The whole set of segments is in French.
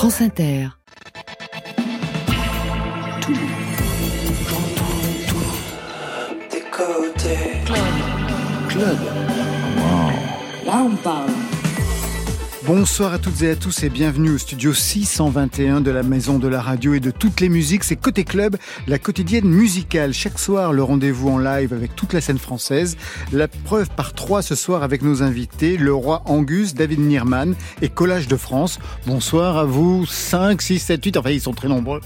France Inter. Tout, des côtés. Club. Club. Là, on parle. Bonsoir à toutes et à tous et bienvenue au studio 621 de la Maison de la Radio et de toutes les musiques. C'est Côté Club, la quotidienne musicale. Chaque soir, le rendez-vous en live avec toute la scène française. La preuve par trois ce soir avec nos invités, le roi Angus, David Nierman et Collage de France. Bonsoir à vous, 5, 6, 7, 8, enfin ils sont très nombreux.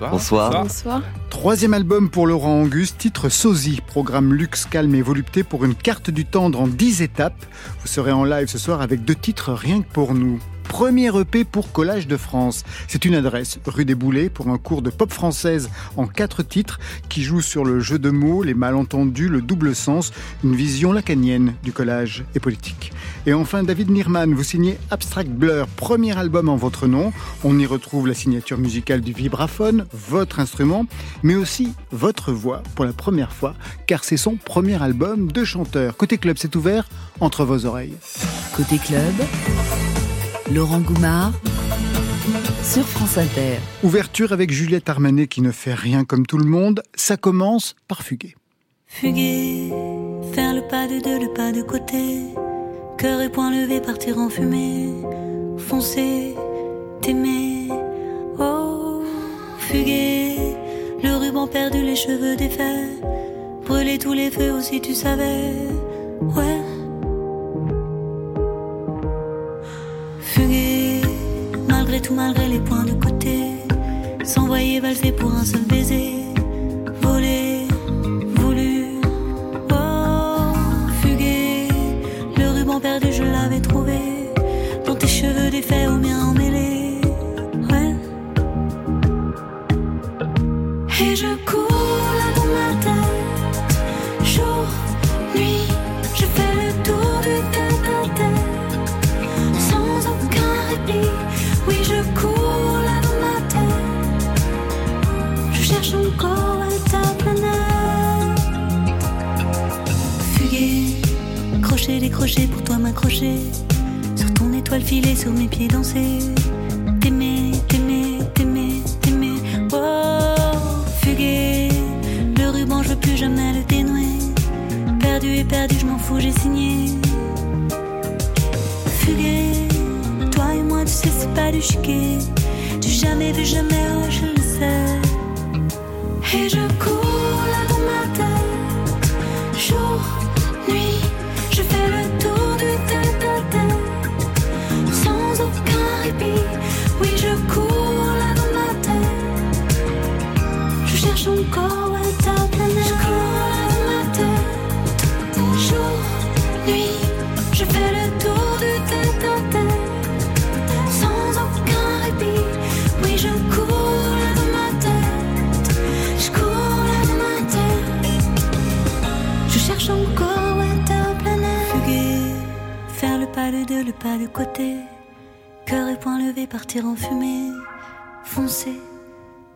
Bonsoir. Bonsoir. Troisième album pour Laurent Angus, titre Sosie, programme luxe, calme et volupté pour une carte du tendre en 10 étapes. Vous serez en live ce soir avec deux titres rien que pour nous premier EP pour Collage de France. C'est une adresse, rue des Boulets, pour un cours de pop française en quatre titres qui joue sur le jeu de mots, les malentendus, le double sens, une vision lacanienne du collage et politique. Et enfin, David Nirman, vous signez Abstract Blur, premier album en votre nom. On y retrouve la signature musicale du vibraphone, votre instrument, mais aussi votre voix pour la première fois, car c'est son premier album de chanteur. Côté club, c'est ouvert entre vos oreilles. Côté club. Laurent Goumard sur France Inter. Ouverture avec Juliette Armanet qui ne fait rien comme tout le monde. Ça commence par fuguer. Fuguer, faire le pas de deux, le pas de côté. Cœur et poing levé, partir en fumée. Foncer, t'aimer. Oh, fuguer, le ruban perdu, les cheveux défaits. Brûler tous les feux aussi, tu savais. Ouais. Fuguer, malgré tout, malgré les points de côté. S'envoyer valser pour un seul baiser. Voler, voulu. Oh, fuguer, le ruban perdu, je l'avais trouvé. Dans tes cheveux défaits, aux miens emmêlés. Pour toi m'accrocher. Sur ton étoile filée, sur mes pieds danser. T'aimer, t'aimer, t'aimer, t'aimer. Oh, fuguer, le ruban, je veux plus jamais le dénouer. Perdu et perdu, je m'en fous, j'ai signé. Fuguer, toi et moi, tu sais, c'est pas du chiquet. Du jamais, du jamais, oh, je le sais. Et je cours là dans ma tête. Jour, nuit, le pas de côté. Cœur et poing levé, partir en fumée. Foncer,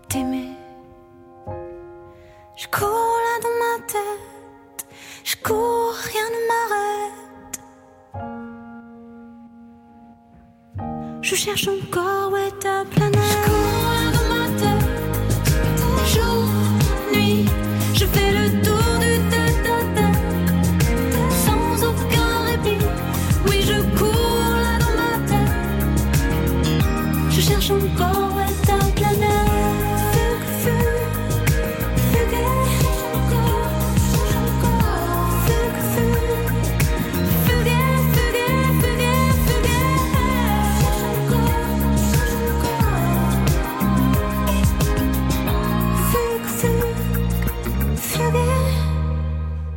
t'aimer. Je cours là dans ma tête. Je cours, rien ne m'arrête. Je cherche encore où est ta planète.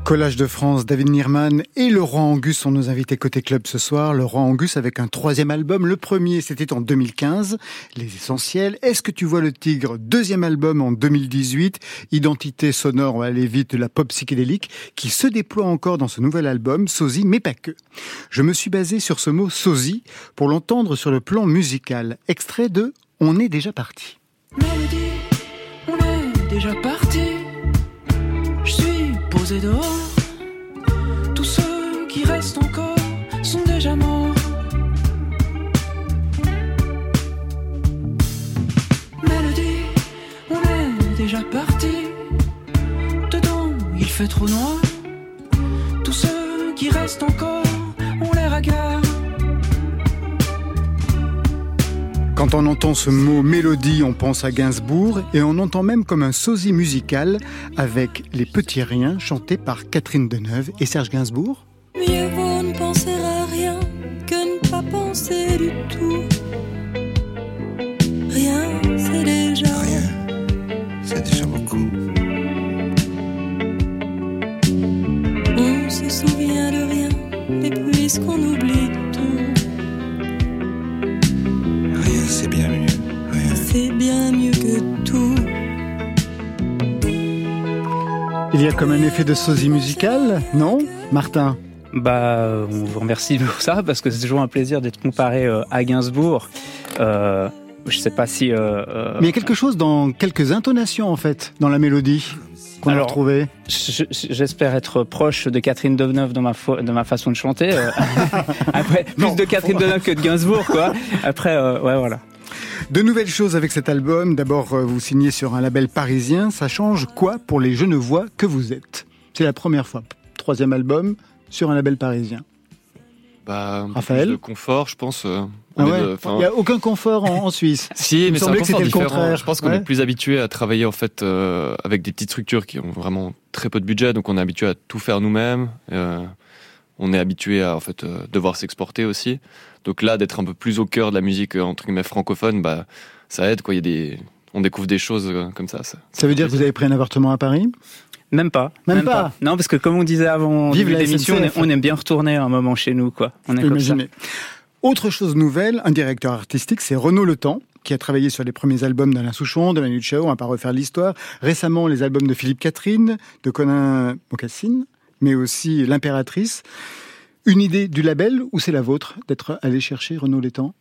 Collage de France, David Nierman et Laurent Angus sont nos invités côté club ce soir. Laurent Angus avec un troisième album. Le premier, c'était en 2015, Les Essentiels. Est-ce que tu vois le tigre? Deuxième album en 2018, Identité sonore, on va aller vite, de la pop psychédélique, qui se déploie encore dans ce nouvel album, Sosie, mais pas que. Je me suis basé sur ce mot Sosie pour l'entendre sur le plan musical. Extrait de On est déjà parti. On est déjà parti posés dehors. Tous ceux qui restent encore sont déjà morts. Mélodie, on est déjà parti. Dedans, il fait trop noir. Tous ceux qui restent encore, on les regarde. Quand on entend ce mot mélodie, on pense à Gainsbourg et on entend même comme un sosie musical avec Les Petits Riens chantés par Catherine Deneuve et Serge Gainsbourg. Comme un effet de sosie musical, non Martin? Bah, on vous remercie pour ça parce que c'est toujours un plaisir d'être comparé euh, à Gainsbourg. Euh, je sais pas si. euh, euh, Mais il y a quelque chose dans quelques intonations en fait, dans la mélodie qu'on a Alors, retrouvé. je- je- J'espère être proche de Catherine Deneuve dans ma, façon de chanter. Après, plus Non. de Catherine Deneuve que de Gainsbourg, quoi. Après, euh, ouais, voilà. De nouvelles choses avec cet album. D'abord, euh, vous signez sur un label parisien. Ça change quoi pour les Genevois que vous êtes? C'est la première fois. Troisième album sur un label parisien. Bah, Raphaël de confort, je pense. euh, Ah ouais de- Il n'y a aucun confort en, en Suisse. Si, Il mais c'est un confort c'était le différent. contraire. Je pense qu'on Ouais. est plus habitué à travailler en fait euh, avec des petites structures qui ont vraiment très peu de budget, donc on est habitué à tout faire nous-mêmes. euh, on est habitué à en fait euh, devoir s'exporter aussi. Donc là, d'être un peu plus au cœur de la musique euh, entre guillemets francophone, bah ça aide quoi. Il y a des, on découvre des choses euh, comme ça. ça. Ça veut dire que vous avez pris un appartement à Paris? Même pas. Même pas. Non, parce que comme on disait avant Vive d'émission, on, aime bien retourner un moment chez nous, quoi. On est comme ça. Autre chose nouvelle, un directeur artistique, c'est Renaud Le Temps, qui a travaillé sur les premiers albums d'Alain Souchon, de Manu Chao, on va pas refaire l'histoire. Récemment, les albums de Philippe Catherine, de Conan Mocassin, mais aussi L'Impératrice. Une idée du label ou c'est la vôtre d'être allé chercher Renaud Temps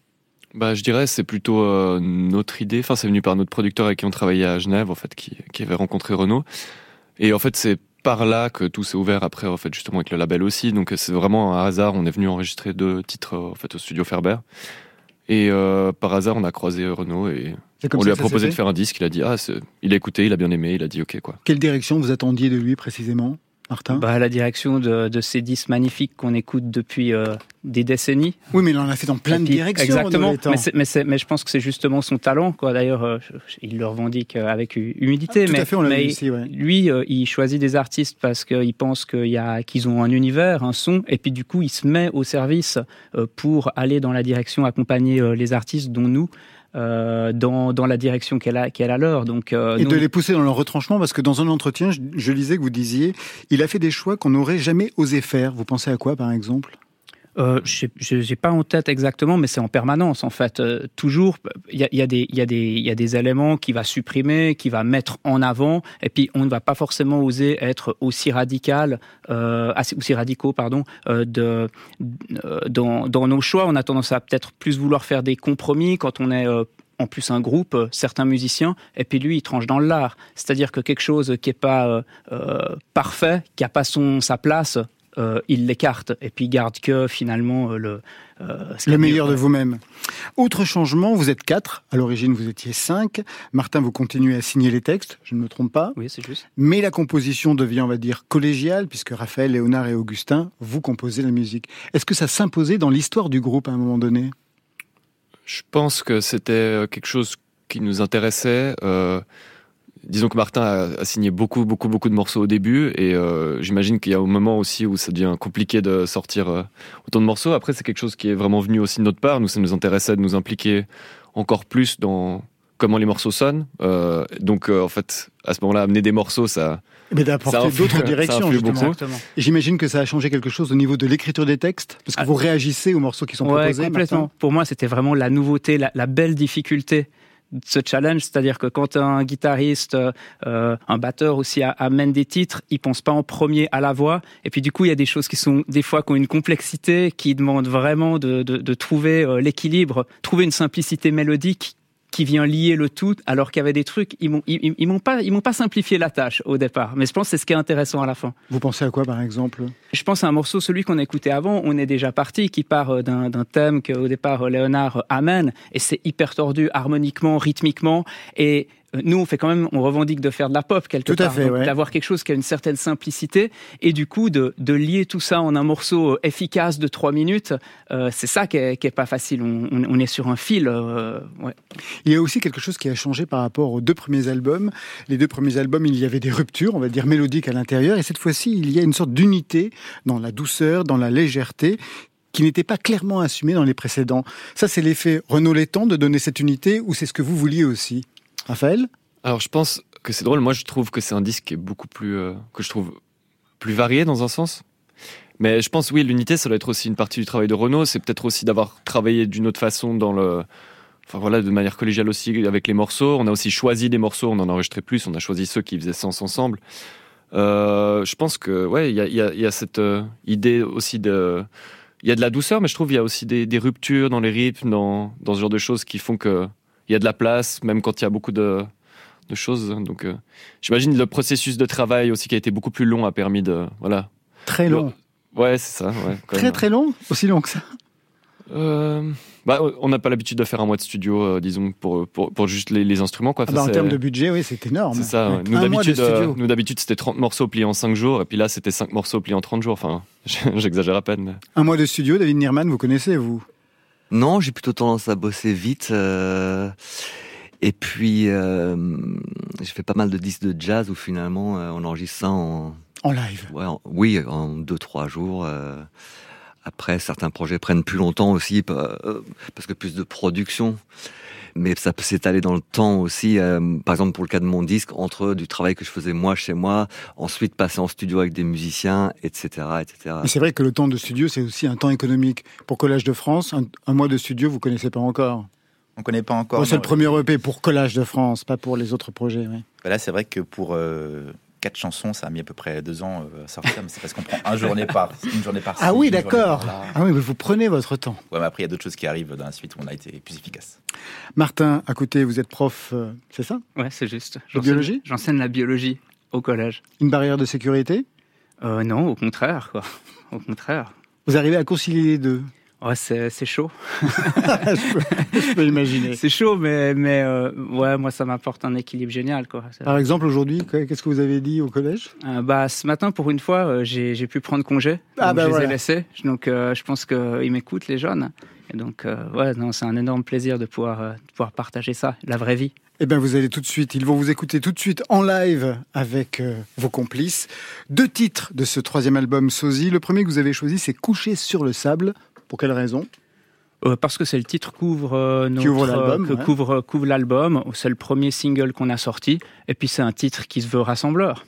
Bah, je dirais c'est plutôt euh, notre idée. Enfin, c'est venu par notre producteur avec qui on travaillait à Genève, en fait, qui, qui avait rencontré Renaud. Et en fait, c'est par là que tout s'est ouvert après, en fait, justement avec le label aussi. Donc, c'est vraiment un hasard. On est venu enregistrer deux titres, euh, en fait, au studio Ferber. Et euh, par hasard, on a croisé Renaud et on lui a proposé de faire un disque. Il a dit ah, il a écouté, il a bien aimé, il a dit ok quoi. Quelle direction vous attendiez de lui précisément, Martin Bah, la direction de, de ces disques magnifiques qu'on écoute depuis euh, des décennies. Oui, mais il en a fait dans plein de directions. Exactement. Mais, je pense que c'est justement son talent, quoi. D'ailleurs, euh, il le revendique euh, avec hu- humilité. Tout mais, à fait, on l'a vu ici, ouais. lui, euh, il choisit des artistes parce qu'il pense qu'il y a, qu'ils ont un univers, un son, et puis du coup, il se met au service pour aller dans la direction, accompagner les artistes, dont nous, euh, dans, dans la direction qu'elle a, qu'elle a leur. Donc, euh, Et nous- de les pousser dans leur retranchement, parce que dans un entretien, je, je lisais que vous disiez, il a fait des choix qu'on n'aurait jamais osé faire. Vous pensez à quoi, par exemple? Euh, je n'ai pas en tête exactement, mais c'est en permanence en fait. Toujours, il y a, des- éléments qu'il va supprimer, qu'il va mettre en avant, et puis on ne va pas forcément oser être aussi radical, euh, aussi radicaux, pardon, euh, euh, dans, nos choix. On a tendance à peut-être plus vouloir faire des compromis quand on est en plus un groupe, certains musiciens, et puis lui, il tranche dans l'art. C'est-à-dire que quelque chose qui est pas parfait, qui a pas son sa place, euh, il l'écarte et puis il garde que finalement euh, le euh, Le meilleur de vous-même. Autre changement, vous êtes quatre. À l'origine, vous étiez cinq. Martin, vous continuez à signer les textes, je ne me trompe pas. Oui, c'est juste. Mais la composition devient, on va dire, collégiale, puisque Raphaël, Léonard et Augustin, vous composez la musique. Est-ce que ça s'imposait dans l'histoire du groupe à un moment donné? Je pense que c'était quelque chose qui nous intéressait. euh, disons que Martin a, a signé beaucoup, beaucoup, beaucoup de morceaux au début, et euh, j'imagine qu'il y a un moment aussi où ça devient compliqué de sortir euh, autant de morceaux. Après, c'est quelque chose qui est vraiment venu aussi de notre part. Nous, ça nous intéressait de nous impliquer encore plus dans comment les morceaux sonnent. Euh, donc, euh, en fait, à ce moment-là, amener des morceaux, ça, Mais d'apporter d'autres directions, J'imagine que ça a changé quelque chose au niveau de l'écriture des textes, parce que Ah. vous réagissez aux morceaux qui sont Ouais, proposés. complètement. Martin Pour moi, c'était vraiment la nouveauté, la, la belle difficulté ce challenge, c'est-à-dire que quand un guitariste, euh, un batteur aussi amène des titres, il pense pas en premier à la voix, et puis du coup il y a des choses qui sont des fois qui ont une complexité, qui demandent vraiment de trouver euh, l'équilibre, trouver une simplicité mélodique qui vient lier le tout, alors qu'il y avait des trucs, ils m'ont ils, ils m'ont pas ils m'ont pas simplifié la tâche au départ, mais je pense que c'est ce qui est intéressant à la fin. Vous pensez à quoi, par exemple? Je pense à un morceau, celui qu'on écoutait avant, On est déjà parti, qui part euh, d'un d'un thème qu'au départ euh, Léonard euh, amène, et c'est hyper tordu harmoniquement, rythmiquement, et nous, on fait quand même, on revendique de faire de la pop quelque Tout part, ouais. d'avoir quelque chose qui a une certaine simplicité et du coup de, de lier tout ça en un morceau euh, efficace de trois minutes, euh, c'est ça qui est, qui est pas facile. On, on- on est sur un fil. euh, ouais. Il y a aussi quelque chose qui a changé par rapport aux deux premiers albums. Les deux premiers albums, il y avait des ruptures, on va dire mélodiques à l'intérieur, et cette fois-ci, il y a une sorte d'unité dans la douceur, dans la légèreté, qui n'était pas clairement assumée dans les précédents. Ça, c'est l'effet Renaud Létang de donner cette unité, ou c'est ce que vous vouliez aussi? Raphaël Alors je pense que c'est drôle. Moi, je trouve que c'est un disque qui est beaucoup plus euh, que je trouve plus varié dans un sens. Mais je pense oui, l'unité, ça doit être aussi une partie du travail de Renault. C'est peut-être aussi d'avoir travaillé d'une autre façon dans le, enfin voilà, de manière collégiale aussi avec les morceaux. On a aussi choisi des morceaux, on en a enregistré plus. On a choisi ceux qui faisaient sens ensemble. Euh, je pense que ouais, il y a, cette euh, idée aussi de, il y a de la douceur, mais je trouve il y a aussi des, des ruptures dans les rythmes, dans, dans ce genre de choses qui font que il y a de la place, même quand il y a beaucoup de, de choses. Donc, euh, j'imagine le processus de travail aussi qui a été beaucoup plus long a permis de, voilà. Très long. Ouais, c'est ça. Ouais, Très même. très long Aussi long que ça Euh, bah, on n'a pas l'habitude de faire un mois de studio, euh, disons, pour, pour, pour juste les, les instruments. Quoi. Ah bah, En termes de budget, oui, c'est énorme. C'est ça. ouais. Nous, d'habitude, euh, studio. nous, d'habitude, c'était 30 morceaux pliés en 5 jours, et puis là, c'était 5 morceaux pliés en 30 jours. Enfin, j'exagère à peine. Mais... Un mois de studio, David Nirman, vous connaissez, vous? Non, j'ai plutôt tendance à bosser vite. euh, et puis, euh, j'ai fait pas mal de disques de jazz où finalement, euh, on enregistre ça en, En live. ouais, en- oui, en deux trois jours. euh. après, certains projets prennent plus longtemps aussi pa- parce que plus de production. Mais ça peut s'étaler dans le temps aussi. euh, par exemple, pour le cas de mon disque, entre du travail que je faisais moi chez moi, ensuite passer en studio avec des musiciens, etc., etc. Mais c'est vrai que le temps de studio, c'est aussi un temps économique. Pour Collage de France, un, un mois de studio, vous connaissez pas encore. On connaît pas encore. C'est le premier EP pour Collage de France, pas pour les autres projets. oui. Bah Là, c'est vrai que pour euh, quatre chansons, ça a mis à peu près deux ans euh, à sortir, mais c'est parce qu'on prend un journée par, une journée par Ah oui, d'accord. Ah oui, mais vous prenez votre temps. Ouais, mais après, il y a d'autres choses qui arrivent dans la suite où on a été plus efficace. Martin, à côté, vous êtes prof, euh, c'est ça? Ouais, c'est juste. J'enseigne- biologie? J'enseigne la biologie au collège. Une barrière de sécurité? Euh, non, au contraire, quoi. Au contraire. Vous arrivez à concilier les deux? Ouais, c'est chaud. je, peux, je peux imaginer. C'est chaud, mais, mais euh, ouais, moi, ça m'apporte un équilibre génial, quoi. Par exemple, aujourd'hui, qu'est-ce que vous avez dit au collège? Euh, bah, ce matin, pour une fois, euh, j'ai j'ai pu prendre congé. Ah, bah je les voilà. ai laissés. Donc, euh, je pense qu'ils m'écoutent, les jeunes. Et donc, ouais, non, c'est un énorme plaisir de pouvoir, de pouvoir partager ça, la vraie vie. Eh bien, vous allez tout de suite, ils vont vous écouter tout de suite en live avec euh, vos complices. Deux titres de ce troisième album Sosie. Le premier que vous avez choisi, c'est Coucher sur le sable. Pour quelle raison Euh, parce que c'est le titre couvre euh, ouvre l'album, euh, que ouais. couvre couvre l'album. C'est le premier single qu'on a sorti. Et puis c'est un titre qui se veut rassembleur.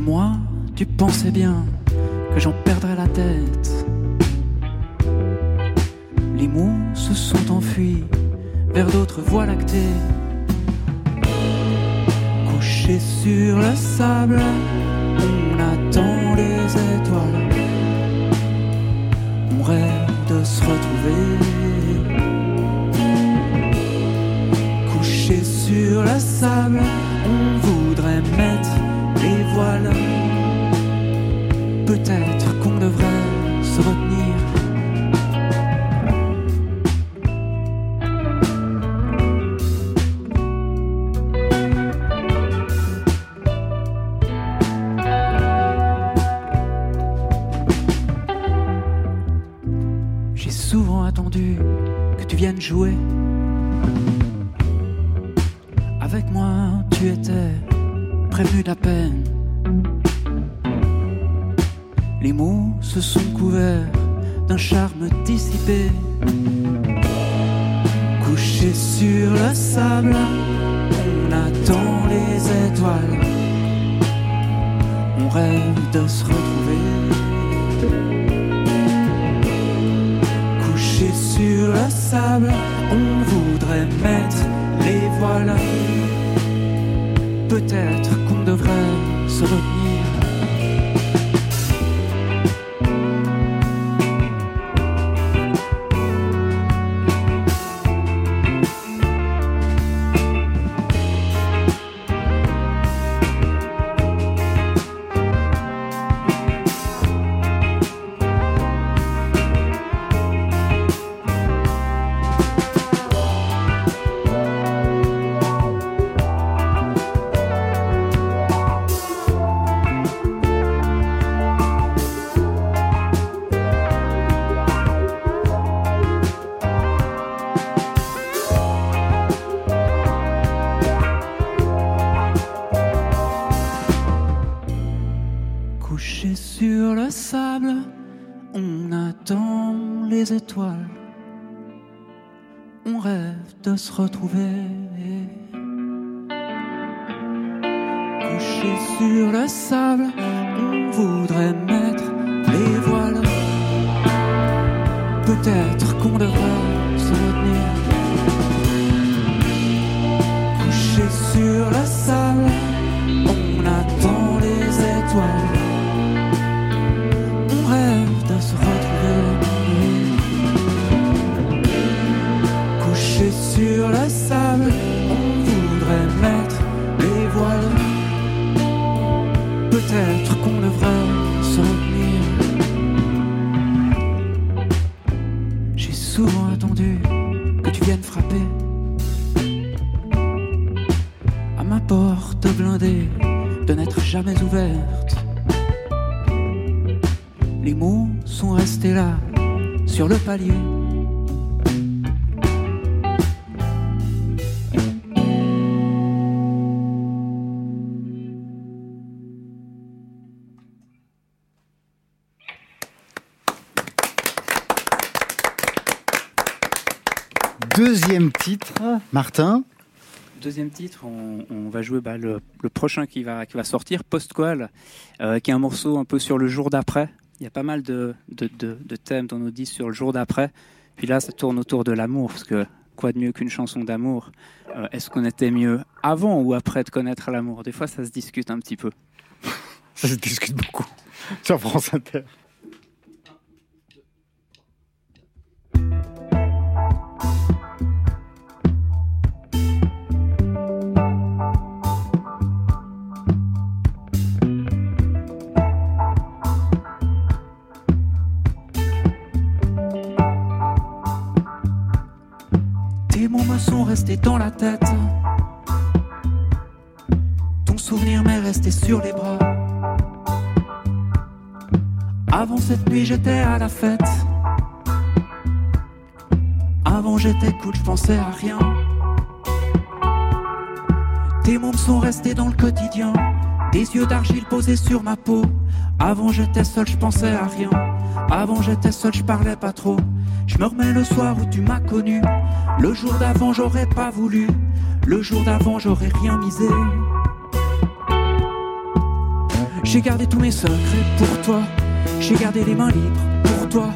Moi, tu pensais bien que j'en perdrais la tête. Les mots se sont enfuis vers d'autres voies lactées. Couché sur le sable, on attend les étoiles. On rêve de se retrouver. Couché sur le sable, Peut-être qu'on devrait se retenir. Deuxième titre, Martin. Deuxième titre, on, on va jouer bah, le, le prochain qui va, qui va sortir, Postqual, euh, qui est un morceau un peu sur le jour d'après. Il y a pas mal de, de, de, de thèmes dans nos disques sur le jour d'après. Puis là, ça tourne autour de l'amour, parce que quoi de mieux qu'une chanson d'amour? Euh, Est-ce qu'on était mieux avant ou après de connaître l'amour? Des fois, ça se discute un petit peu. Ça se discute beaucoup sur France Inter. Sont restés dans la tête. Ton souvenir m'est resté sur les bras. Avant cette nuit, j'étais à la fête. Avant j'étais cool, je pensais à rien. Tes mots me sont restés dans le quotidien. Des yeux d'argile posés sur ma peau. Avant j'étais seul, je pensais à rien. Avant j'étais seul, je parlais pas trop. Je me remets le soir où tu m'as connu. Le jour d'avant, j'aurais pas voulu. Le jour d'avant, j'aurais rien misé. J'ai gardé tous mes secrets pour toi. J'ai gardé les mains libres pour toi.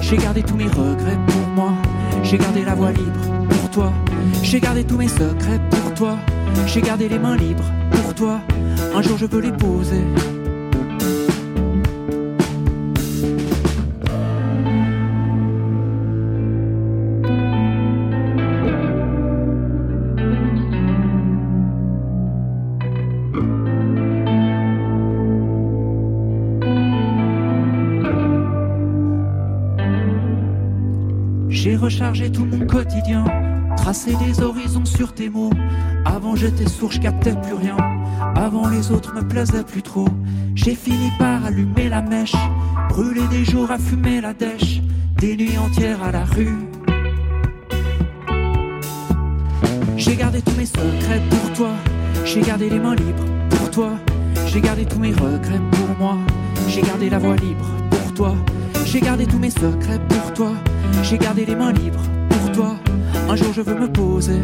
J'ai gardé tous mes regrets pour moi. J'ai gardé la voix libre pour toi. J'ai gardé tous mes secrets pour toi. J'ai gardé les mains libres pour toi. Un jour je veux les poser. Tracé des horizons sur tes mots. Avant j'étais sourd, je captais plus rien. Avant les autres me plaisaient plus trop. J'ai fini par allumer la mèche, brûler des jours à fumer la dèche, des nuits entières à la rue. J'ai gardé tous mes secrets pour toi, j'ai gardé les mains libres pour toi, j'ai gardé tous mes regrets pour moi, j'ai gardé la voix libre pour toi, J'ai gardé tous mes secrets pour toi. J'ai gardé les mains libres Un jour je veux me poser.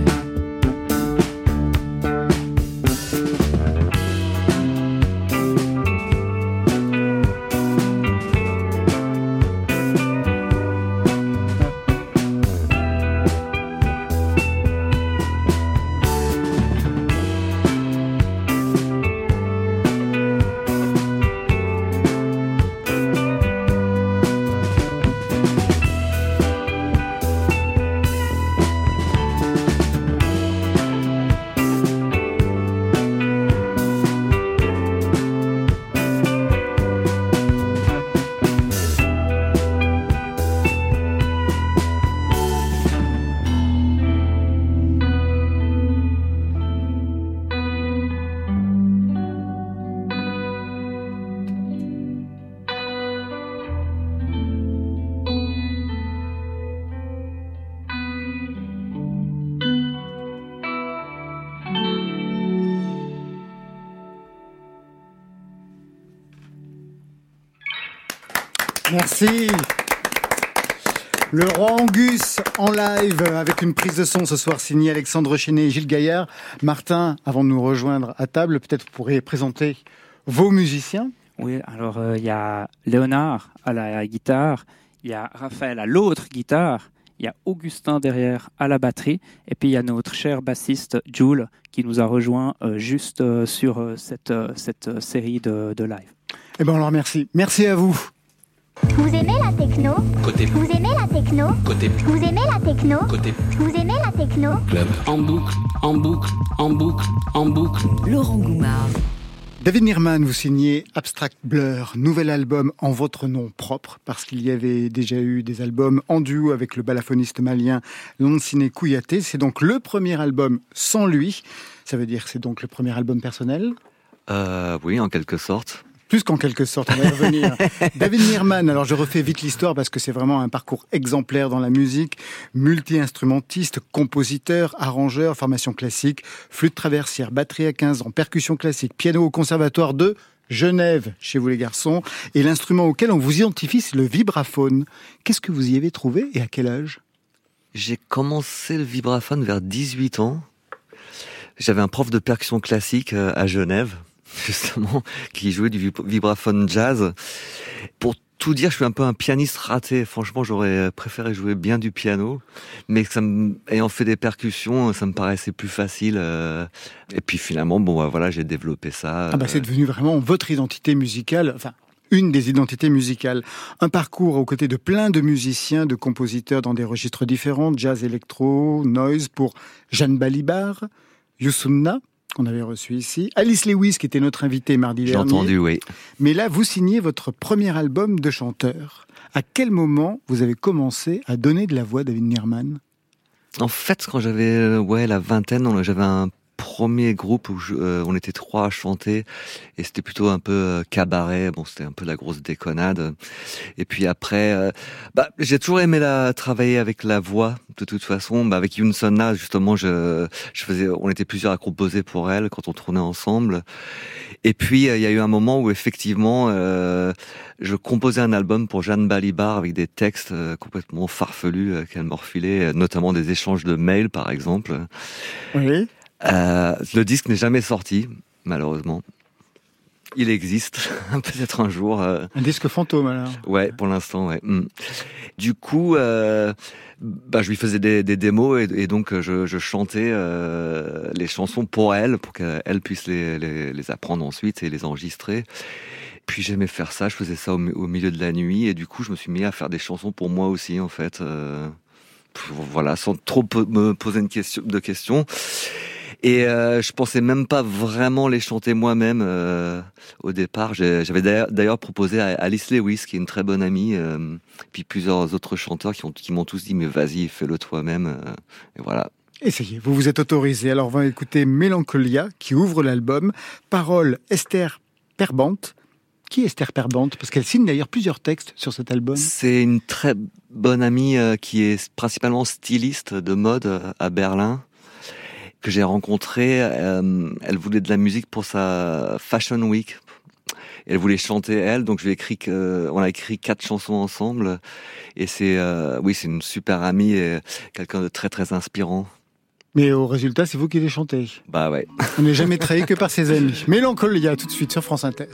Merci. Le roi Angus en live avec une prise de son ce soir signée Alexandre Chenet et Gilles Gaillard. Martin, avant de nous rejoindre à table, peut-être vous pourriez présenter vos musiciens. Oui, alors euh, il y a Léonard à la guitare, il y a Raphaël à l'autre guitare, il y a Augustin derrière à la batterie, et puis il y a notre cher bassiste Jules qui nous a rejoint euh, juste euh, sur cette, cette série de, de live. Eh bien, on leur remercie. Merci à vous. Vous aimez la techno Côté. Vous aimez la techno Côté. Vous aimez la techno Côté. Vous aimez la techno Club. En boucle, en boucle, en boucle, en boucle. Laurent Goumard. David Nirman, vous signez Abstract Blur, nouvel album en votre nom propre, parce qu'il y avait déjà eu des albums en duo avec le balafoniste malien Lansine Kouyaté. C'est donc le premier album sans lui. Ça veut dire que c'est donc le premier album personnel? Euh, Oui, en quelque sorte. Plus qu'en quelque sorte, on va y revenir. David Nirman, alors je refais vite l'histoire parce que c'est vraiment un parcours exemplaire dans la musique. Multi-instrumentiste, compositeur, arrangeur, formation classique, flûte traversière, batterie à 15 ans, percussion classique, piano au conservatoire de Genève, chez vous les garçons. Et l'instrument auquel on vous identifie, c'est le vibraphone. Qu'est-ce que vous y avez trouvé et à quel âge? J'ai commencé le vibraphone vers 18 ans. J'avais un prof de percussion classique euh, à Genève justement, qui jouait du vibraphone jazz. Pour tout dire, je suis un peu un pianiste raté. Franchement, j'aurais préféré jouer bien du piano, mais ça me, ayant fait des percussions, ça me paraissait plus facile. Euh. Et puis finalement, bon, bah, voilà, j'ai développé ça. Ah bah, c'est devenu vraiment votre identité musicale. Enfin, une des identités musicales. Un parcours aux côtés de plein de musiciens, de compositeurs dans des registres différents, jazz, électro, noise pour Jeanne Balibar, Youssoumna, qu'on avait reçu ici. Alice Lewis, qui était notre invitée mardi dernier. J'ai entendu, oui. Mais là, vous signez votre premier album de chanteur. À quel moment vous avez commencé à donner de la voix à David Nierman En fait, quand j'avais euh, ouais la vingtaine, j'avais un premier groupe où euh, on était trois à chanter et c'était plutôt un peu euh, cabaret. Bon, c'était un peu la grosse déconnade. Et puis après, euh, bah, j'ai toujours aimé la, travailler avec la voix. De toute façon, bah, avec Yoon Sonna, justement, je, je faisais, on était plusieurs à composer pour elle quand on tournait ensemble. Et puis il y a eu un moment où effectivement, je composais un album pour Jeanne Balibar avec des textes complètement farfelus qu'elle m'orfilait, notamment des échanges de mails, par exemple. Oui. Euh, le disque n'est jamais sorti, malheureusement. Il existe, peut-être un jour. Euh... Un disque fantôme alors. Ouais, pour l'instant, ouais. Mm. Du coup, euh, bah, je lui faisais des, des démos et, et, donc je, je chantais les chansons pour elle, pour qu'elle puisse les, les, les, apprendre ensuite et les enregistrer. Puis j'aimais faire ça, je faisais ça au, au, milieu de la nuit et du coup je me suis mis à faire des chansons pour moi aussi en fait. Voilà, sans trop me poser une question, de questions. Et euh, je pensais même pas vraiment les chanter moi-même euh, au départ. J'avais d'ailleurs proposé à Alice Lewis, qui est une très bonne amie, euh, puis plusieurs autres chanteurs qui m'ont qui tous dit mais vas-y, fais-le toi-même. Euh, et voilà. Essayez, vous vous êtes autorisé. Alors on va écouter Mélancolia qui ouvre l'album. Parole Esther Perbante. Qui est Esther Perbante? Parce qu'elle signe d'ailleurs plusieurs textes sur cet album. C'est une très bonne amie qui est principalement styliste de mode à Berlin que j'ai rencontré. Euh, elle voulait de la musique pour sa Fashion Week. elle voulait chanter elle, donc je lui ai écrit on a écrit quatre chansons ensemble. Et c'est, euh, oui, c'est une super amie et quelqu'un de très très inspirant. Mais au résultat, c'est vous qui les chantez. Bah ouais. On n'est jamais trahi que par ses amis. Mélancolia, tout de suite sur France Inter.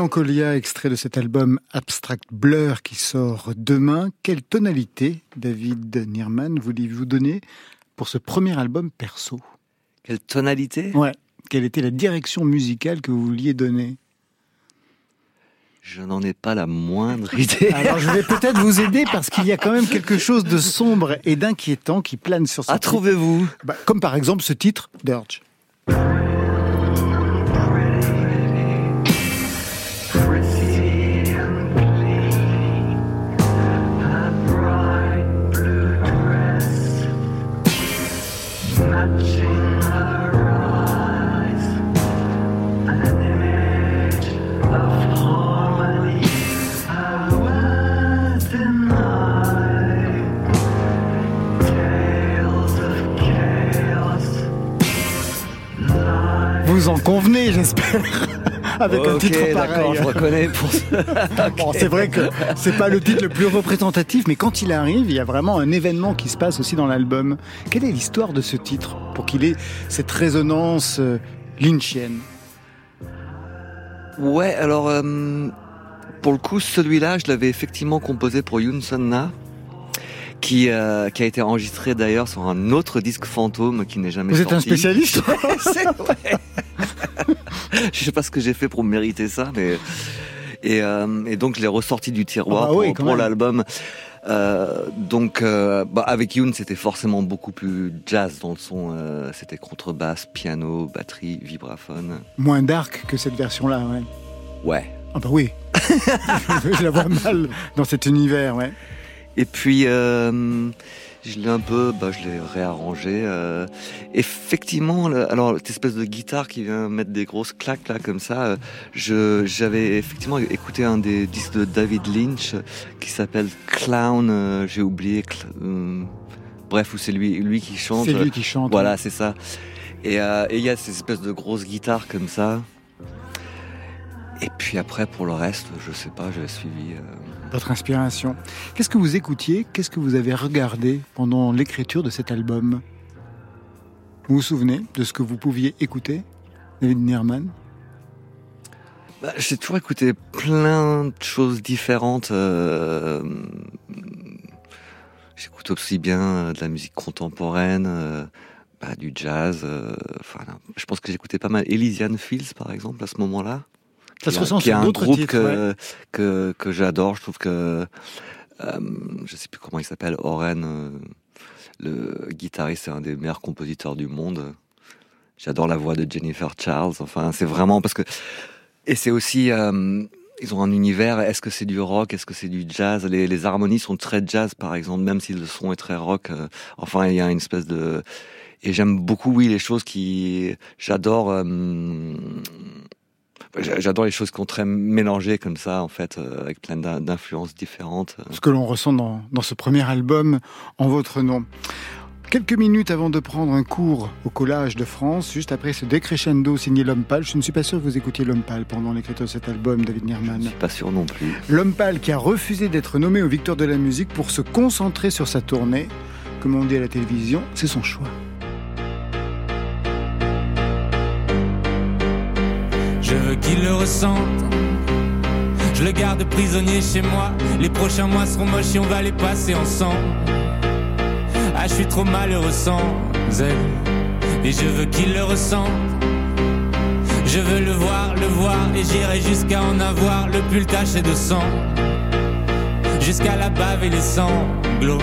Mélancolia, extrait de cet album Abstract Blur qui sort demain. Quelle tonalité, David Nierman, vouliez-vous donner pour ce premier album perso? Quelle tonalité? Ouais. Quelle était la direction musicale que vous vouliez donner? Je n'en ai pas la moindre idée. Alors je vais peut-être vous aider parce qu'il y a quand même quelque chose de sombre et d'inquiétant qui plane sur ce Ah, trouvez-vous? Bah, Comme par exemple ce titre, Dirge. J'espère, avec un titre pareil. je reconnais pour. Bon, c'est vrai que c'est pas le titre le plus représentatif, mais quand il arrive, il y a vraiment un événement qui se passe aussi dans l'album. Quelle est l'histoire de ce titre pour qu'il ait cette résonance euh, lynchienne? Ouais, alors euh, pour le coup, celui-là, je l'avais effectivement composé pour Yoon Sun Na, qui euh, qui a été enregistré d'ailleurs sur un autre disque fantôme qui n'est jamais Vous êtes sorti. un spécialiste ouais. Je sais pas ce que j'ai fait pour mériter ça, mais et, euh, et donc je l'ai ressorti du tiroir Ah bah pour, oui, l'album. Euh, donc euh, bah, avec Yoon, c'était forcément beaucoup plus jazz dans le son. c'était contrebasse, piano, batterie, vibraphone. Moins dark que cette version-là, ouais. Ouais. Ah bah oui. je la vois mal dans cet univers, ouais. Et puis, je l'ai un peu, bah, je l'ai réarrangé. euh, effectivement, le- alors cette espèce de guitare qui vient mettre des grosses claques là comme ça, euh, je j'avais effectivement écouté un des disques de David Lynch euh, qui s'appelle Clown. euh, J'ai oublié. euh, bref, où c'est lui, lui qui chante. C'est lui qui chante. Voilà, c'est ça. Et euh, et il y a ces espèces de grosses guitares comme ça. Et puis après, pour le reste, je sais pas, j'avais suivi. Votre inspiration. Qu'est-ce que vous écoutiez? Qu'est-ce que vous avez regardé pendant l'écriture de cet album? Vous vous souvenez de ce que vous pouviez écouter David Nierman Bah, j'ai toujours écouté plein de choses différentes. euh, J'écoute aussi bien euh, de la musique contemporaine, euh, bah, du jazz. je pense que j'écoutais pas mal Elysian Fields, par exemple, à ce moment-là. Ça se ressent qui sur un groupe titres, que, que, que j'adore. Je trouve que euh, je sais plus comment il s'appelle, Oren, euh, le guitariste, c'est un des meilleurs compositeurs du monde. J'adore la voix de Jennifer Charles. Enfin, c'est vraiment parce que et c'est aussi euh, ils ont un univers. Est-ce que c'est du rock? Est-ce que c'est du jazz? Les, les harmonies sont très jazz, par exemple, même si le son est très rock. euh, enfin, il y a une espèce de et j'aime beaucoup, oui, les choses qui j'adore. euh, J'a- J'adore les choses qui sont très mélangées comme ça, en fait, euh, avec plein d'in- d'influences différentes. Ce que l'on ressent dans, dans ce premier album en votre nom. Quelques minutes avant de prendre un cours au Collage de France, juste après ce décrescendo signé L'Homme Pâle, je ne suis pas sûr que vous écoutiez L'Homme Pâle pendant l'écriture de cet album, David Nierman. Pas sûr non plus. L'Homme Pâle qui a refusé d'être nommé aux Victoires de la musique pour se concentrer sur sa tournée. Comme on dit à la télévision, c'est son choix. Je veux qu'il le ressente. Je le garde prisonnier chez moi. Les prochains mois seront moches et on va les passer ensemble. Ah, je suis trop malheureux sans elle. Et je veux qu'il le ressente. Je veux le voir, le voir. Et j'irai jusqu'à en avoir le pull taché de sang. Jusqu'à la bave et les sanglots.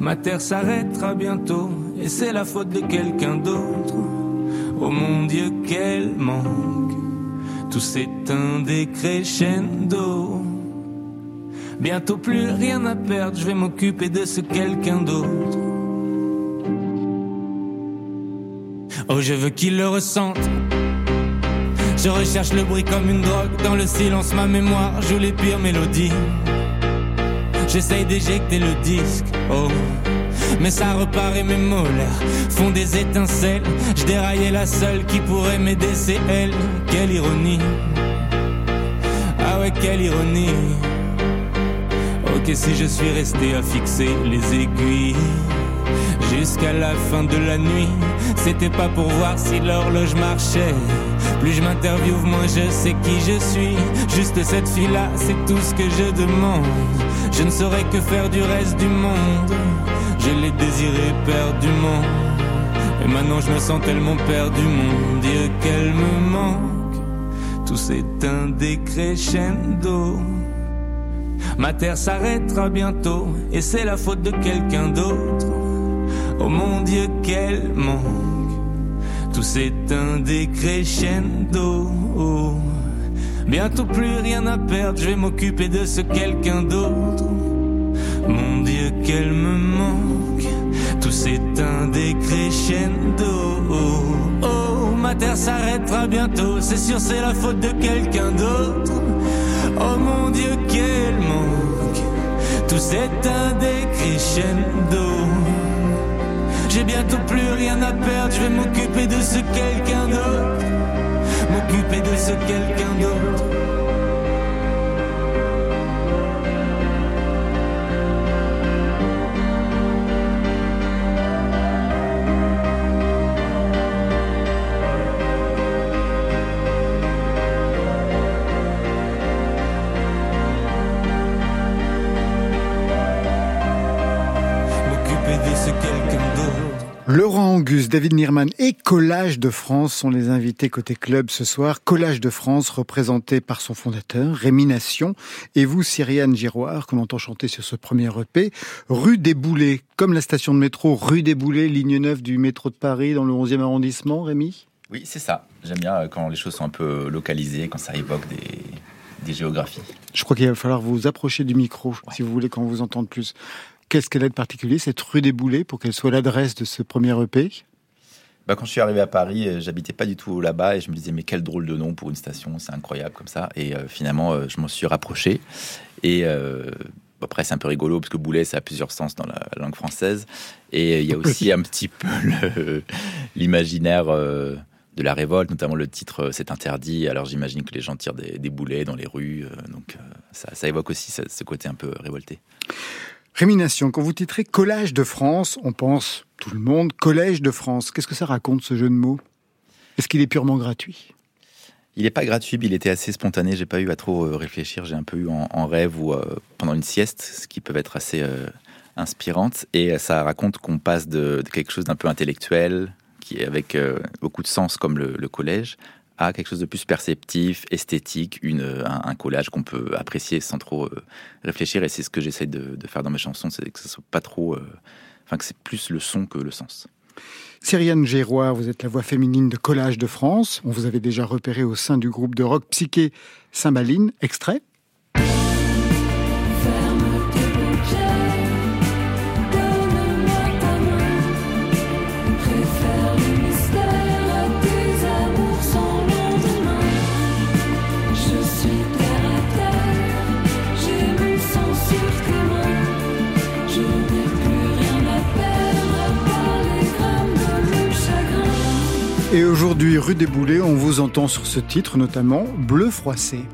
Ma terre s'arrêtera bientôt et c'est la faute de quelqu'un d'autre. Oh mon Dieu, quel manque. Tout s'éteint des crescendo. Bientôt plus rien à perdre, je vais m'occuper de ce quelqu'un d'autre. Oh, je veux qu'il le ressente. Je recherche le bruit comme une drogue. Dans le silence, ma mémoire joue les pires mélodies. J'essaye d'éjecter le disque, oh. Mais ça repart mes molaires font des étincelles. Je déraillais la seule qui pourrait m'aider, c'est elle. Quelle ironie. Ah ouais, quelle ironie. Ok, si je suis resté à fixer les aiguilles jusqu'à la fin de la nuit, c'était pas pour voir si l'horloge marchait. Plus je m'interviewe, moins je sais qui je suis. Juste cette fille-là, c'est tout ce que je demande. Je ne saurais que faire du reste du monde. Je l'ai désiré perdument. Et maintenant je me sens tellement perdu, mon Dieu, qu'elle me manque. Tout s'éteint des crescendo. Ma terre s'arrêtera bientôt, et c'est la faute de quelqu'un d'autre. Oh mon Dieu, quel manque. Tout s'éteint décrescendo. Bientôt plus rien à perdre, je vais m'occuper de ce quelqu'un d'autre. Mon Dieu, qu'elle me manque, tout s'éteint décrescendo. Oh, ma terre s'arrêtera bientôt, c'est sûr, c'est la faute de quelqu'un d'autre. Oh mon Dieu, qu'elle manque, tout s'éteint décrescendo. J'ai bientôt plus rien à perdre, je vais m'occuper de ce quelqu'un d'autre. M'occuper de ce quelqu'un d'autre. Laurent Angus, David Nirman et Collage de France sont les invités côté club ce soir. Collage de France représenté par son fondateur, Rémi Nation, et vous, Cyriane Giroir, qu'on entend chanter sur ce premier EP, Rue des Boulets, comme la station de métro Rue des Boulets, ligne 9 du métro de Paris dans le 11e arrondissement, Rémi? Oui, c'est ça. J'aime bien euh, quand les choses sont un peu localisées, quand ça évoque des, des géographies. Je crois qu'il va falloir vous approcher du micro, si vous voulez qu'on vous entende plus. Qu'est-ce qu'elle a de particulier, cette rue des Boulets, pour qu'elle soit l'adresse de ce premier EP Bah, quand je suis arrivé à Paris, euh, j'habitais pas du tout là-bas et je me disais mais quel drôle de nom pour une station, c'est incroyable comme ça. Et euh, finalement, euh, je m'en suis rapproché. Et après, c'est un peu rigolo parce que boulet, ça a plusieurs sens dans la langue française. Et il y a aussi un petit peu l'imaginaire de la révolte, notamment le titre C'est interdit. Alors j'imagine que les gens tirent des, boulets dans les rues. donc ça, évoque aussi ce côté un peu révolté. Rémination, quand vous titrez Collage de France, on pense, tout le monde, Collège de France. Qu'est-ce que ça raconte, ce jeu de mots? Est-ce qu'il est purement gratuit? Il n'est pas gratuit, mais il était assez spontané. J'ai pas eu à trop euh, réfléchir. J'ai un peu eu en, rêve ou euh, pendant une sieste, ce qui peut être assez euh, inspirante. Et euh, ça raconte qu'on passe de, quelque chose d'un peu intellectuel, qui est avec beaucoup de sens comme le collège, quelque chose de plus perceptif, esthétique, une, un, collage qu'on peut apprécier sans trop euh, réfléchir. Et c'est ce que j'essaie de, faire dans mes chansons, c'est que ce soit pas trop, euh, enfin que c'est plus le son que le sens. Cyriane Gérois, vous êtes la voix féminine de Collage de France. On vous avait déjà repéré au sein du groupe de rock psyché Saint-Baline. Extrait aujourd'hui, rue des Boulets, on vous entend sur ce titre, notamment Bleu froissé.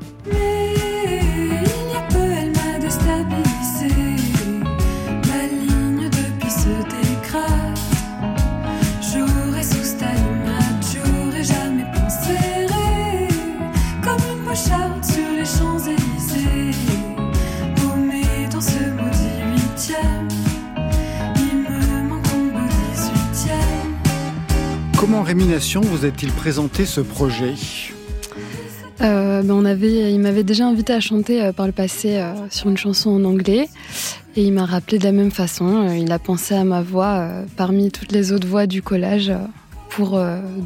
Comment Rémination vous a-t-il présenté ce projet? Euh, ben, on avait, il m'avait déjà invité à chanter euh, par le passé euh, sur une chanson en anglais et il m'a rappelé de la même façon. Il a pensé à ma voix parmi toutes les autres voix du collage pour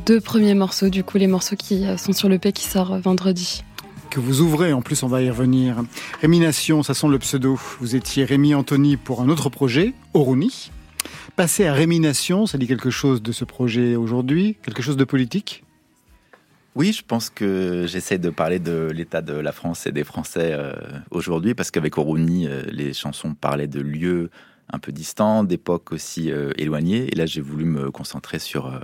deux premiers morceaux, du coup les morceaux qui sont sur le P qui sort vendredi. que vous ouvrez, en plus on va y revenir. Rémination, ça sent le pseudo. Vous étiez Rémi Anthony pour un autre projet, Oruni. Passer à Rémination, ça dit quelque chose de ce projet aujourd'hui Quelque chose de politique? Oui, je pense que j'essaie de parler de l'état de la France et des Français euh, aujourd'hui, parce qu'avec Oruni, euh, les chansons parlaient de lieux un peu distants, d'époques aussi euh, éloignées. Et là, j'ai voulu me concentrer sur euh,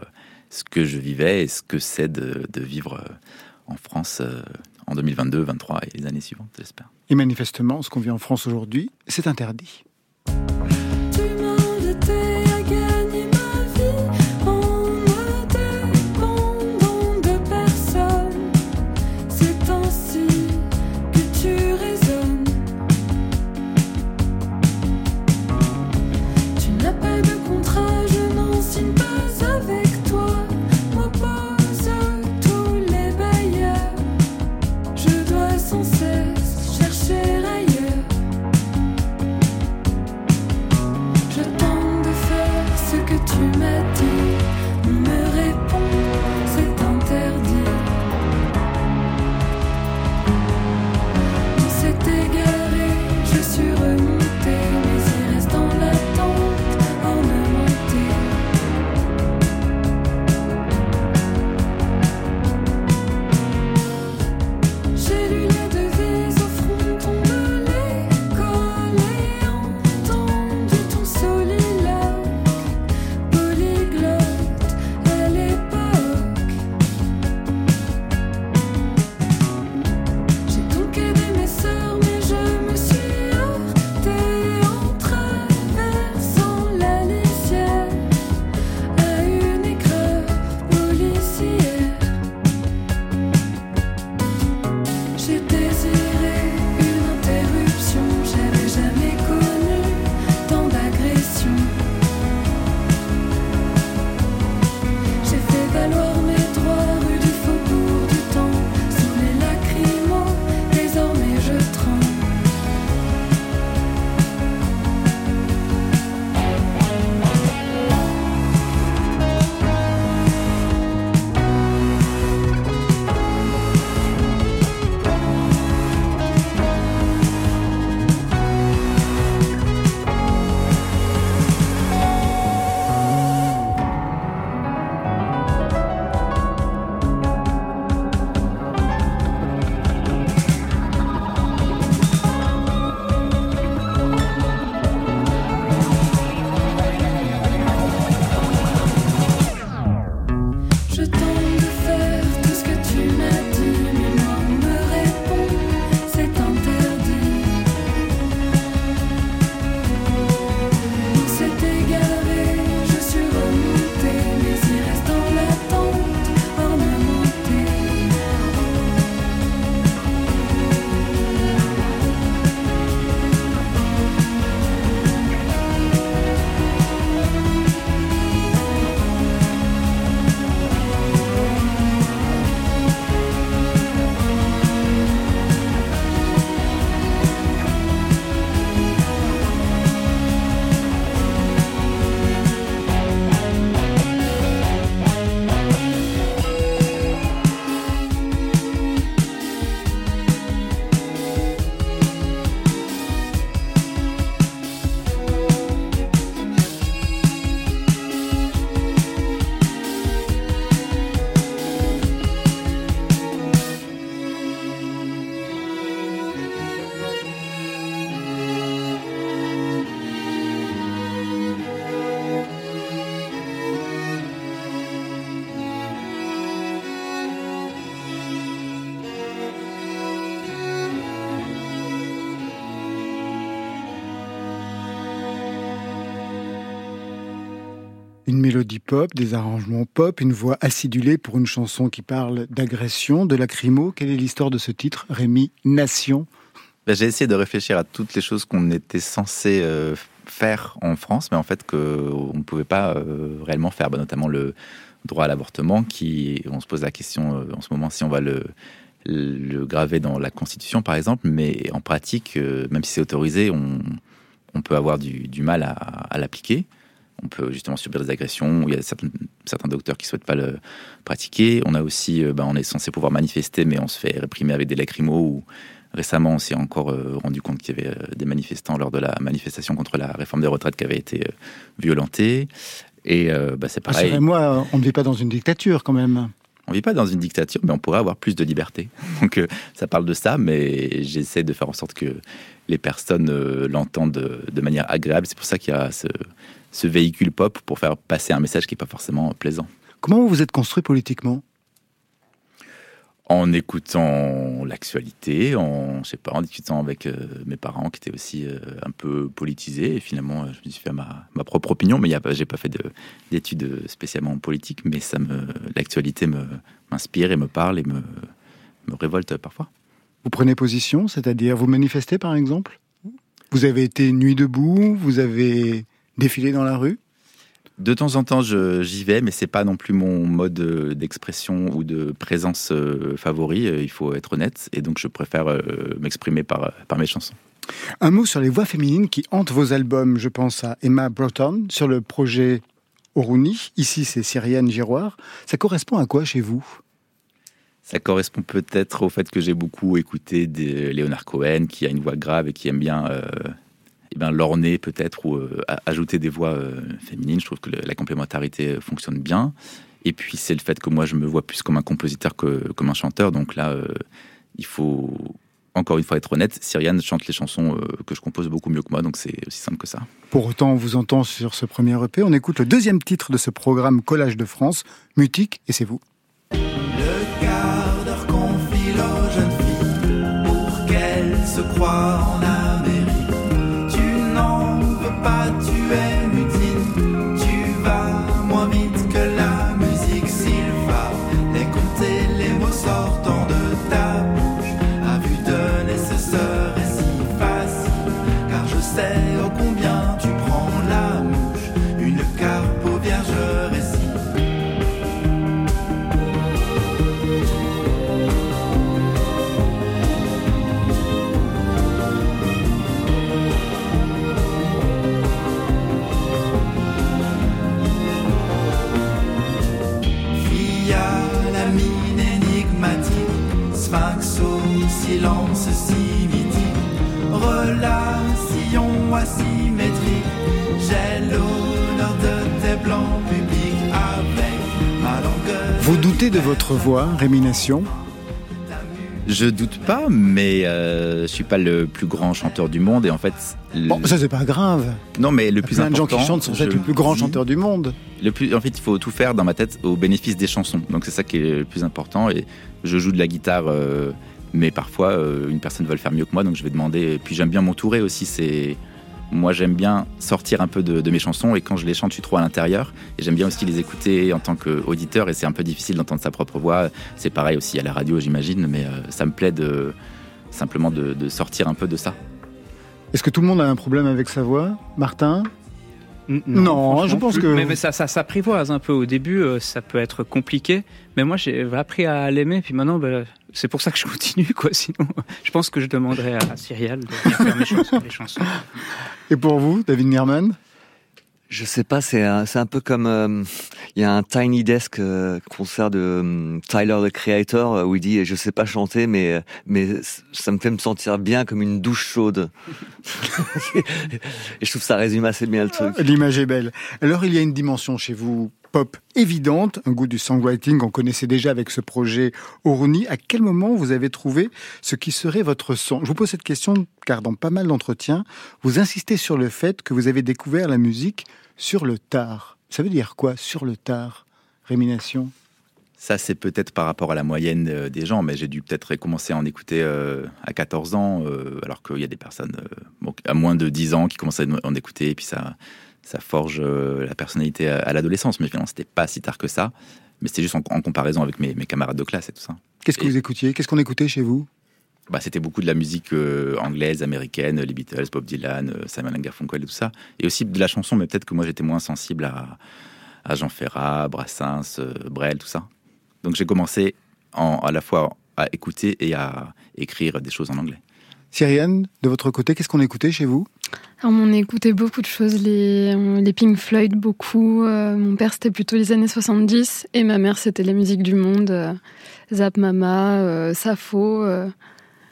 ce que je vivais et ce que c'est de, de vivre en France en 2022, 2023 et les années suivantes, j'espère. Et manifestement, ce qu'on vit en France aujourd'hui, c'est interdit. Une mélodie pop, des arrangements pop, une voix acidulée pour une chanson qui parle d'agression, de lacrymo. Quelle est l'histoire de ce titre, Rémi Nation? Ben, J'ai essayé de réfléchir à toutes les choses qu'on était censé euh, faire en France, mais en fait qu'on ne pouvait pas euh, réellement faire, Ben, notamment le droit à l'avortement, qui on se pose la question euh, en ce moment si on va le, le graver dans la Constitution, par exemple, mais en pratique, même si c'est autorisé, on, peut avoir du, mal à l'appliquer. On peut justement subir des agressions. Il y a certains, certains docteurs qui souhaitent pas le pratiquer. On a aussi, euh, ben, on est censé pouvoir manifester, mais on se fait réprimer avec des lacrymos. Ou récemment, on s'est encore euh, rendu compte qu'il y avait euh, des manifestants lors de la manifestation contre la réforme des retraites qui avait été violentée. Et euh, ben, c'est pareil. Rassurez-moi, on ne vit pas dans une dictature quand même. On vit pas dans une dictature, mais on pourrait avoir plus de liberté. Donc euh, ça parle de ça, mais j'essaie de faire en sorte que les personnes euh, l'entendent de, manière agréable. C'est pour ça qu'il y a ce, ce véhicule pop pour faire passer un message qui n'est pas forcément plaisant. Comment vous vous êtes construit politiquement? En écoutant l'actualité, en je sais pas, en discutant avec euh, mes parents qui étaient aussi euh, un peu politisés. Et finalement, euh, je me suis fait ma, propre opinion, mais j'ai pas fait de- d'études spécialement politiques, mais ça l'actualité m'inspire et me parle et me me révolte parfois. Vous prenez position, c'est-à-dire vous manifestez par exemple? Vous avez été nuit debout, vous avez défilé dans la rue? De temps en temps, j'y vais, mais c'est pas non plus mon mode euh, d'expression ou de présence euh, favori. euh, Il faut être honnête, et donc je préfère m'exprimer par, par mes chansons. Un mot sur les voix féminines qui hantent vos albums. Je pense à Emma Broughton sur le projet Oruni. Ici, c'est Cyrienne Giroir. Ça correspond à quoi chez vous? Ça correspond peut-être au fait que j'ai beaucoup écouté de Leonard Cohen, qui a une voix grave et qui aime bien, euh, eh ben, l'orner peut-être ou euh, ajouter des voix euh, féminines. Je trouve que le- la complémentarité fonctionne bien. Et puis c'est le fait que moi je me vois plus comme un compositeur que comme un chanteur. Donc là, euh, il faut encore une fois être honnête. Cyriane chante les chansons euh, que je compose beaucoup mieux que moi, donc c'est aussi simple que ça. Pour autant, on vous entend sur ce premier EP. On écoute le deuxième titre de ce programme Collage de France, Mutique, et c'est vous. Le quart d'heure qu'on file aux jeunes filles pour qu'elles se croient en avec ma. Vous doutez de votre voix, Rémination Je doute pas, mais euh, je suis pas le plus grand chanteur du monde et en fait. le- Bon, ça c'est pas grave. Non, mais le Il y a plus plein de gens important. qui chantent sans je être le plus grand dis- chanteur du monde. Le plus, en fait, il faut tout faire dans ma tête au bénéfice des chansons. Donc c'est ça qui est le plus important. Et je joue de la guitare, euh, mais parfois euh, une personne va le faire mieux que moi, donc je vais demander. Et puis j'aime bien m'entourer aussi. C'est moi j'aime bien sortir un peu de, de mes chansons et quand je les chante, je suis trop à l'intérieur. Et j'aime bien aussi les écouter en tant qu'auditeur. Et c'est un peu difficile d'entendre sa propre voix. C'est pareil aussi à la radio, j'imagine, mais euh, ça me plaît de simplement de, de sortir un peu de ça. Est-ce que tout le monde a un problème avec sa voix Martin? N- Non, je pense plus. que- Mais, mais ça, ça s'apprivoise un peu. Au début, euh, ça peut être compliqué. Mais moi, j'ai appris à l'aimer. Puis maintenant, ben, c'est pour ça que je continue. Quoi. Sinon, je pense que je demanderais à Cyrielle de faire mes chansons, les chansons. Et pour vous, David Nierman Je sais pas, c'est un, c'est un peu comme euh, il y a un Tiny Desk euh, concert de euh, Tyler the Creator euh, où il dit je sais pas chanter mais euh, mais ça me fait me sentir bien comme une douche chaude. Et je trouve que ça résume assez bien le truc. L'image est belle. Alors il y a une dimension chez vous pop évidente, un goût du songwriting qu'on connaissait déjà avec ce projet Oruni. À quel moment vous avez trouvé ce qui serait votre son? Je vous pose cette question car dans pas mal d'entretiens, vous insistez sur le fait que vous avez découvert la musique sur le tard. Ça veut dire quoi sur le tard Rémination? Ça, c'est peut-être par rapport à la moyenne euh, des gens, mais j'ai dû peut-être commencer à en écouter euh, à 14 ans, euh, alors qu'il y a des personnes à moins de 10 ans qui commencent à en écouter, et puis ça, ça forge euh, la personnalité à, à l'adolescence. Mais finalement, c'était pas si tard que ça. Mais c'était juste en, en comparaison avec mes, mes camarades de classe et tout ça. Qu'est-ce que vous écoutiez? Qu'est-ce qu'on écoutait chez vous? Bah, c'était beaucoup de la musique euh, anglaise, américaine, les Beatles, Bob Dylan, euh, Simon Garfunkel et tout ça. Et aussi de la chanson, mais peut-être que moi j'étais moins sensible à, à Jean Ferrat, Brassens, euh, Brel, tout ça. Donc j'ai commencé en- à la fois à écouter et à écrire des choses en anglais. Cyrienne, de votre côté, qu'est-ce qu'on écoutait chez vous? Alors, on écoutait beaucoup de choses, les, les Pink Floyd, beaucoup. Euh, mon père, c'était plutôt les années 70, et ma mère, c'était les musiques du monde, euh, Zap Mama, euh, Sappho, euh,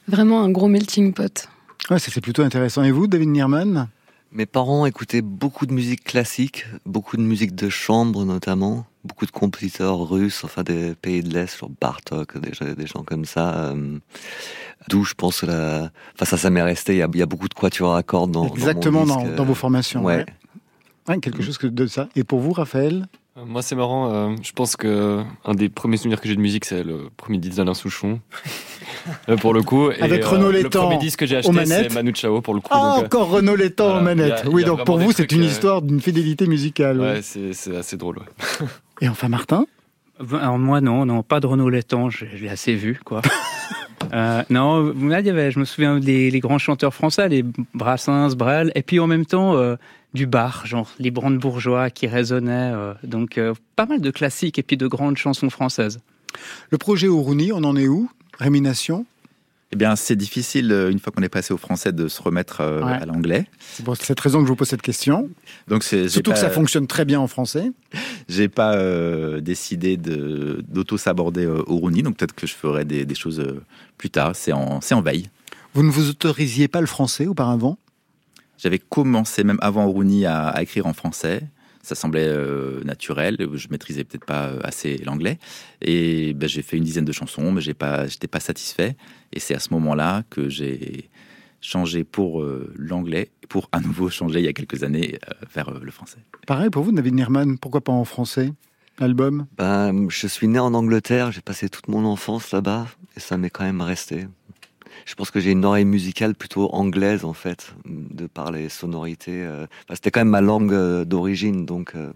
vraiment un gros melting pot. Ouais, c'est plutôt intéressant. Et vous, David Nierman? Mes parents écoutaient beaucoup de musique classique, beaucoup de musique de chambre notamment, beaucoup de compositeurs russes, enfin des pays de l'Est, genre Bartok, des, gens- des gens comme ça. euh, D'où je pense que la... Enfin ça, ça m'est resté, il y, a, il y a beaucoup de quatuors à cordes dans, Exactement dans, mon disque, dans euh, vos formations. Ouais. ouais. Ouais, quelque chose que de ça. Et pour vous, Raphaël? Euh, Moi, c'est marrant. euh, je pense que un des premiers souvenirs que j'ai de musique, c'est le premier disque d'Alain Souchon. Euh, pour le coup. Et, Avec euh, Renaud Le Létang premier disque que j'ai acheté, c'est Manu Chao pour le coup. Ah, donc, euh, encore Renaud Létang voilà, aux manettes. a- oui, donc pour vous, c'est une euh, histoire d'une fidélité musicale. ouais. Ouais, c'est c'est assez drôle. ouais. Et enfin, Martin? Alors moi non, non, pas de Renaud Létang, je, je l'ai assez vu quoi. Euh, non, là, il y avait, je me souviens des les grands chanteurs français, les Brassens, Brel, et puis en même temps euh, du bar, genre les brandebourgeois qui résonnaient, euh, donc pas mal de classiques et puis de grandes chansons françaises. Le projet Ourouni, on en est où? Rémination? Eh bien, c'est difficile, euh, une fois qu'on est passé au français, de se remettre euh, Ouais. à l'anglais. C'est pour cette raison que je vous pose cette question. Donc, Surtout que ça fonctionne très bien en français. J'ai pas euh, décidé de- d'auto-saborder euh, au Rooney, donc peut-être que je ferai des, des choses plus tard. C'est en, veille. Vous ne vous autorisiez pas le français auparavant? J'avais commencé même avant Rooney à, à écrire en français. Ça semblait euh, naturel. Je maîtrisais peut-être pas euh, assez l'anglais. Et ben, j'ai fait une dizaine de chansons, mais j'ai pas, j'étais pas satisfait. Et c'est à ce moment-là que j'ai changé pour euh, l'anglais, pour à nouveau changer il y a quelques années euh, vers euh, le français. Pareil pour vous, David Nierman, pourquoi pas en français? L'album? Ben, je suis né en Angleterre, j'ai passé toute mon enfance là-bas et ça m'est quand même resté. Je pense que j'ai une oreille musicale plutôt anglaise en fait, de par les sonorités. euh. C'était quand même ma langue euh, d'origine, donc euh,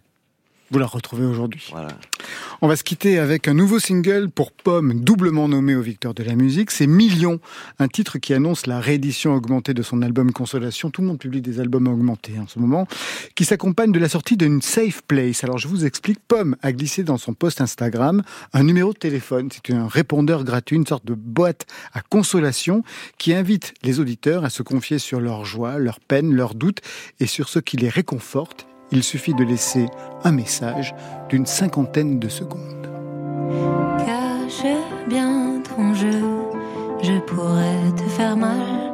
Vous la retrouvez aujourd'hui. voilà. On va se quitter avec un nouveau single pour Pomme, doublement nommé aux victoires de la musique. C'est Millions, un titre qui annonce la réédition augmentée de son album Consolation. Tout le monde publie des albums augmentés en ce moment, qui s'accompagne de la sortie d'une Safe Place. Alors je vous explique, Pomme a glissé dans son post Instagram un numéro de téléphone. C'est un répondeur gratuit, une sorte de boîte à consolation qui invite les auditeurs à se confier sur leurs joies, leurs peines, leurs doutes et sur ce qui les réconforte. Il suffit de laisser un message d'une cinquantaine de secondes. Cache bien ton jeu, je pourrais te faire mal.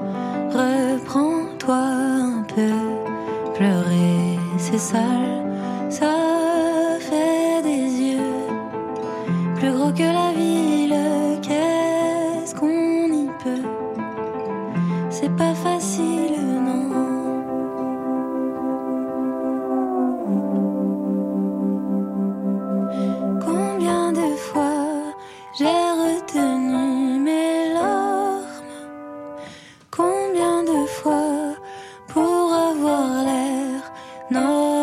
Reprends-toi un peu, pleurer c'est sale, ça fait des yeux plus gros que la ville. Qu'est-ce qu'on y peut? C'est pas facile, Oh.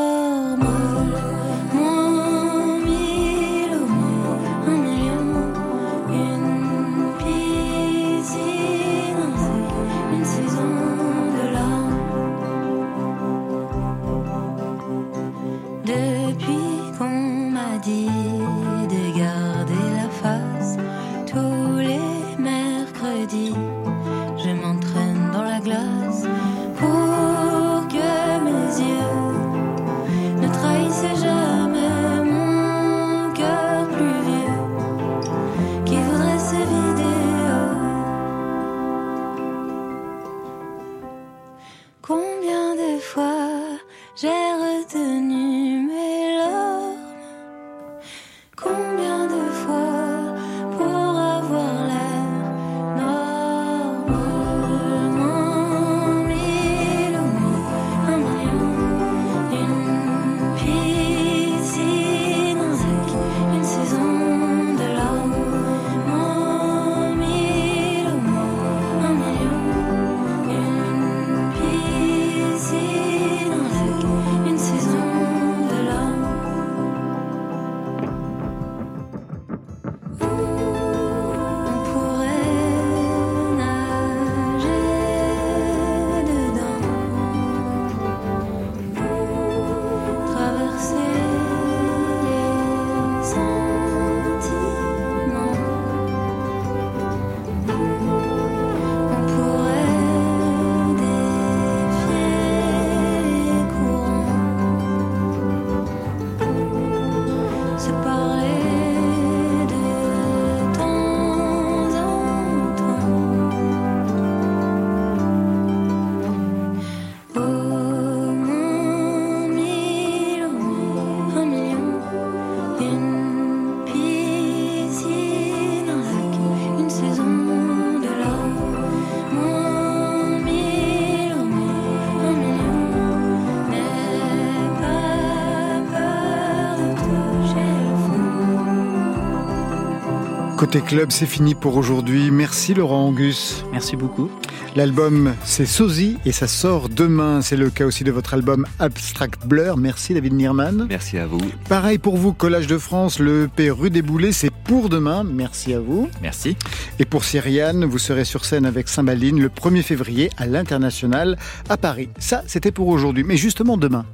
Côté club, c'est fini pour aujourd'hui. Merci Laurent Angus. Merci beaucoup. L'album, c'est Sozy et ça sort demain. C'est le cas aussi de votre album Abstract Blur. Merci David Nierman. Merci à vous. Pareil pour vous, Collage de France, le EP Rue des Boulets, c'est pour demain. Merci à vous. Merci. Et pour Cyriane, vous serez sur scène avec Saint-Baline le 1er février à l'International à Paris. Ça, c'était pour aujourd'hui. Mais justement demain.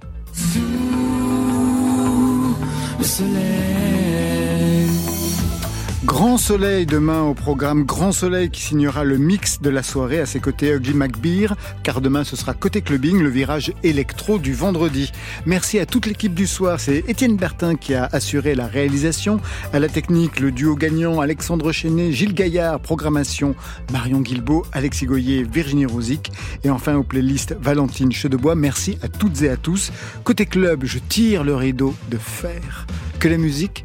Le soleil. Grand Soleil demain au programme Grand Soleil qui signera le mix de la soirée à ses côtés Ugly McBeer car demain ce sera côté clubbing le virage électro du vendredi. Merci à toute l'équipe du soir, c'est Étienne Bertin qui a assuré la réalisation, à la technique le duo gagnant Alexandre Chenet, Gilles Gaillard, programmation Marion Guilbeault, Alexis Goyer, Virginie Rosic et enfin aux playlists Valentine Chedebois. Merci à toutes et à tous. Côté club, je tire le rideau de fer. Que la musique